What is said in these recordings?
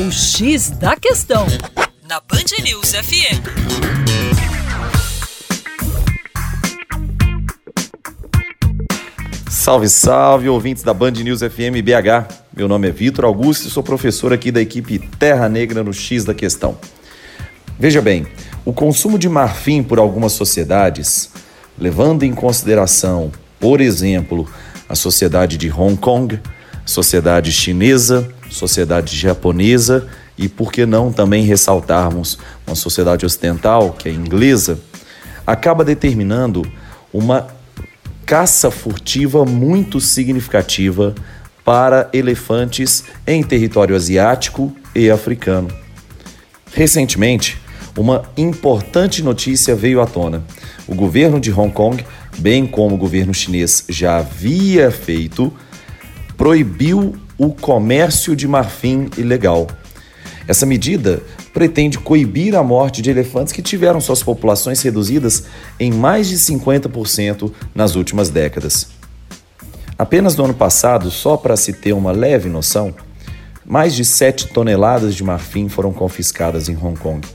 O X da Questão, na Band News FM. Salve, salve, ouvintes da Band News FM BH. Meu nome é Vitor Augusto e sou professor aqui da equipe Terra Negra no X da Questão. Veja bem, o consumo de marfim por algumas sociedades, levando em consideração, por exemplo, a sociedade de Hong Kong, sociedade chinesa, sociedade japonesa e, por que não, também ressaltarmos uma sociedade ocidental, que é inglesa, acaba determinando uma caça furtiva muito significativa para elefantes em território asiático e africano. Recentemente, uma importante notícia veio à tona. O governo de Hong Kong, bem como o governo chinês já havia feito, proibiu o comércio de marfim ilegal. Essa medida pretende coibir a morte de elefantes que tiveram suas populações reduzidas em mais de 50% nas últimas décadas. Apenas no ano passado, só para se ter uma leve noção, mais de 7 toneladas de marfim foram confiscadas em Hong Kong.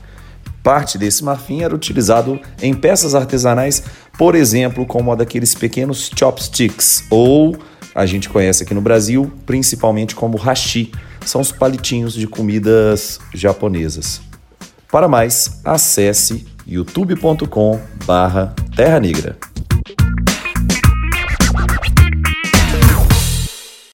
Parte desse marfim era utilizado em peças artesanais, por exemplo, como a daqueles pequenos chopsticks ou a gente conhece aqui no Brasil, principalmente como hashi, são os palitinhos de comidas japonesas. Para mais, acesse youtube.com/terra negra.